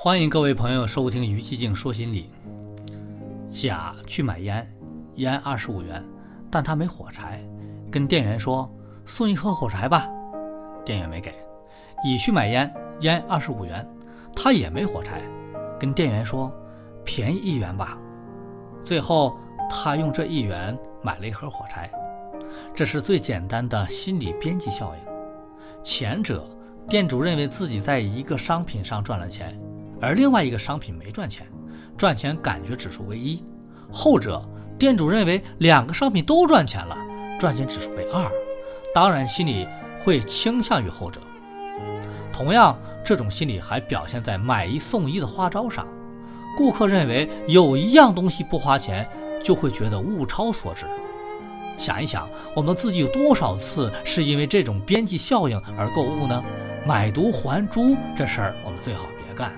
欢迎各位朋友收听于寂静说心理。甲去买烟，烟二十五元，但他没火柴，跟店员说送一盒火柴吧，店员没给。乙去买烟，烟二十五元，他也没火柴，跟店员说便宜一元吧。最后他用这一元买了一盒火柴。这是最简单的心理边际效应。前者，店主认为自己在一个商品上赚了钱。而另外一个商品没赚钱，赚钱感觉指数为一；后者店主认为两个商品都赚钱了，赚钱指数为二，当然心里会倾向于后者。同样，这种心理还表现在买一送一的花招上。顾客认为有一样东西不花钱，就会觉得物超所值。想一想，我们自己有多少次是因为这种边际效应而购物呢？买椟还珠这事儿，我们最好别干。